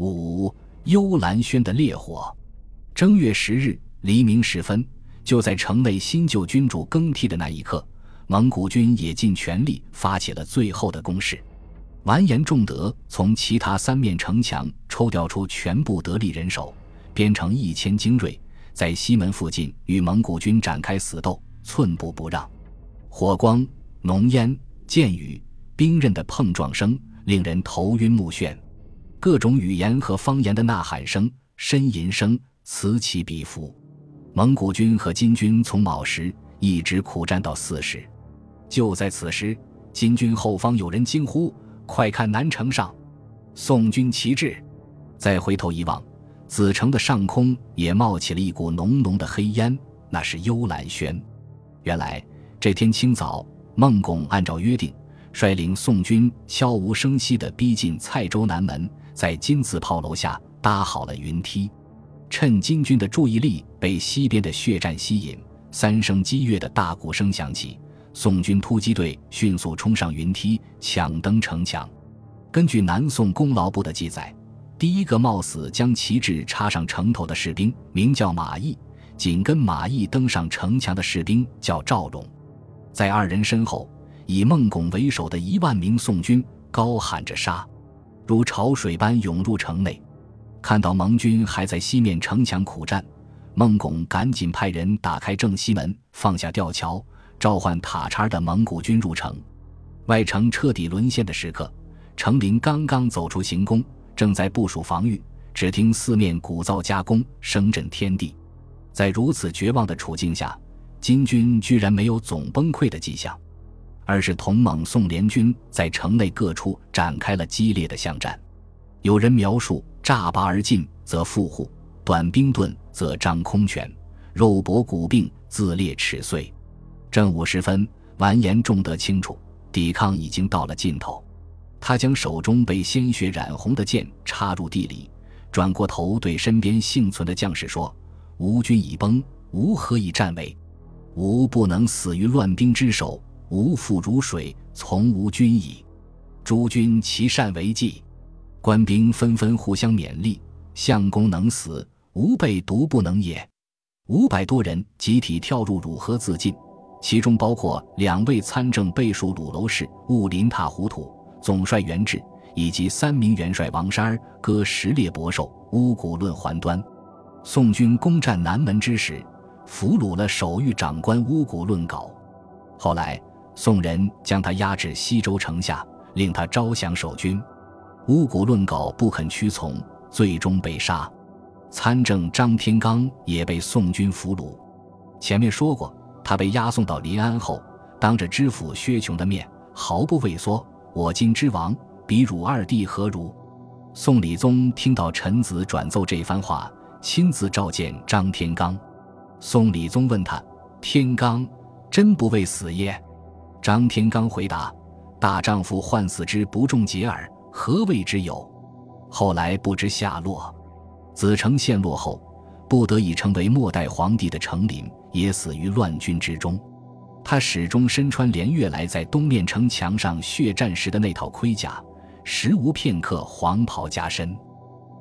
五幽兰轩的烈火。正月十日黎明时分，就在城内新旧君主更替的那一刻，蒙古军也尽全力发起了最后的攻势。完颜仲德从其他三面城墙抽调出全部得力人手，编成一千精锐，在西门附近与蒙古军展开死斗，寸步不让。火光、浓烟、箭雨、兵刃的碰撞声令人头晕目眩，各种语言和方言的呐喊声、呻吟声此起彼伏。蒙古军和金军从卯时一直苦战到巳时。就在此时，金军后方有人惊呼。快看南城上，宋军旗帜。再回头一望，子城的上空也冒起了一股浓浓的黑烟，那是幽兰轩。原来这天清早，孟拱按照约定，率领宋军悄无声息地逼近蔡州南门，在金字炮楼下搭好了云梯。趁金军的注意力被西边的血战吸引，三声激越的大鼓声响起。宋军突击队迅速冲上云梯，抢登城墙。根据南宋功劳簿的记载，第一个冒死将旗帜插上城头的士兵名叫马邑，紧跟马邑登上城墙的士兵叫赵荣。在二人身后，以孟拱为首的一万名宋军高喊着杀，如潮水般涌入城内。看到蒙军还在西面城墙苦战，孟拱赶紧派人打开正西门，放下吊桥。召唤塔叉的蒙古军入城，外城彻底沦陷的时刻，程林刚刚走出行宫，正在部署防御。只听四面鼓噪加工，声震天地。在如此绝望的处境下，金军居然没有总崩溃的迹象，而是同蒙宋联军在城内各处展开了激烈的巷战。有人描述：乍拔而进，则复户；短兵盾，则张空拳；肉搏骨病，自裂齿碎。正午时分，完颜仲德清楚，抵抗已经到了尽头。他将手中被鲜血染红的剑插入地里，转过头对身边幸存的将士说：“吴军已崩，吾何以战为？吾不能死于乱兵之手，吾父如水，从无君矣。”诸君其善为计，官兵纷纷互相勉励：“相公能死，吾辈独不能也。”五百多人集体跳入汝河自尽。其中包括两位参政背属鲁楼氏兀林塔胡土总帅元志，以及三名元帅王山儿、割十列伯寿、乌古论还端。宋军攻占南门之时，俘虏了守御长官乌古论稿。后来，宋人将他押至西州城下，令他招降守军。乌古论稿不肯屈从，最终被杀。参政张天罡也被宋军俘虏。前面说过。他被押送到临安后，当着知府薛琼的面，毫不畏缩：“我今之王，比汝二弟何如？”宋理宗听到臣子转奏这番话，亲自召见张天罡。宋理宗问他：“天罡，真不畏死耶？”张天罡回答：“大丈夫患死之不重节耳，何谓之有？”后来不知下落。子承陷落后。不得已成为末代皇帝的成林也死于乱军之中。他始终身穿连月来在东面城墙上血战时的那套盔甲，时无片刻黄袍加身。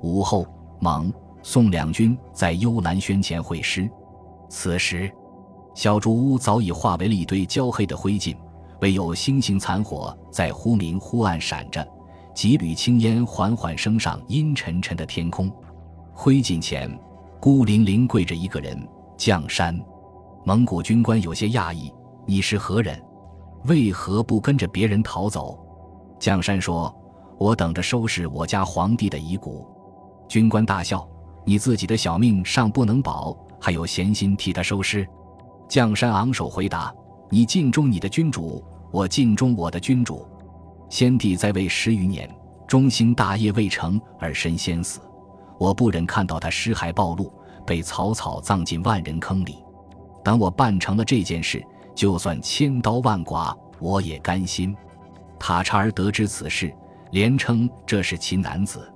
午后，蒙、宋两军在幽兰轩前会师。此时，小竹屋早已化为了一堆焦黑的灰烬，唯有星星残火在忽明忽暗闪着，几缕青烟缓缓升上阴沉沉的天空。灰烬前。孤零零跪着一个人，绛山。蒙古军官有些讶异：“你是何人？为何不跟着别人逃走？”绛山说：“我等着收拾我家皇帝的遗骨。”军官大笑：“你自己的小命尚不能保，还有闲心替他收尸？”绛山昂首回答：“你尽忠你的君主，我尽忠我的君主。先帝在位十余年，中兴大业未成而身先死。”我不忍看到他尸骸暴露，被草草葬进万人坑里。等我办成了这件事，就算千刀万剐，我也甘心。塔察儿得知此事，连称这是其男子。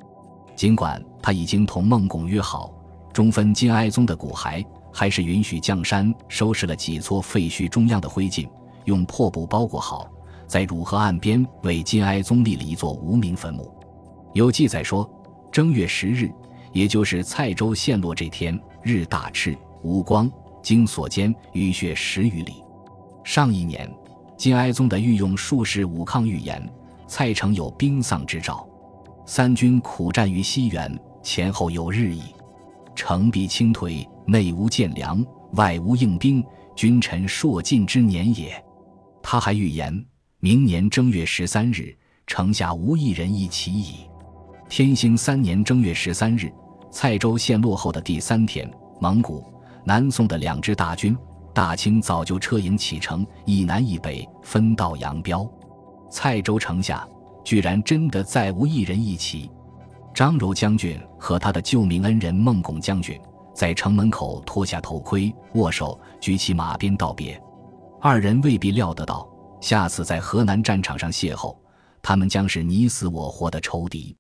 尽管他已经同孟拱约好，中分金哀宗的骨骸，还是允许将山收拾了几撮废墟中央的灰烬，用破布包裹好，在汝河岸边为金哀宗立了一座无名坟墓。有记载说。正月十日，也就是蔡州陷落这天，日大赤，无光，经所见，雨雪十余里。上一年，金哀宗的御用术士武抗预言，蔡城有兵丧之兆，三军苦战于西原，前后有日矣。城必倾颓，内无建粮，外无应兵，君臣朔尽之年也。他还预言，明年正月十三日，城下无一人一骑矣。天兴三年正月十三日，蔡州陷落后的第三天，蒙古、南宋的两支大军，大清早就车营启程，一南一北分道扬镳。蔡州城下居然真的再无一人一骑。张柔将军和他的救命恩人孟拱将军在城门口脱下头盔，握手，举起马鞭道别。二人未必料得到，下次在河南战场上邂逅，他们将是你死我活的仇敌。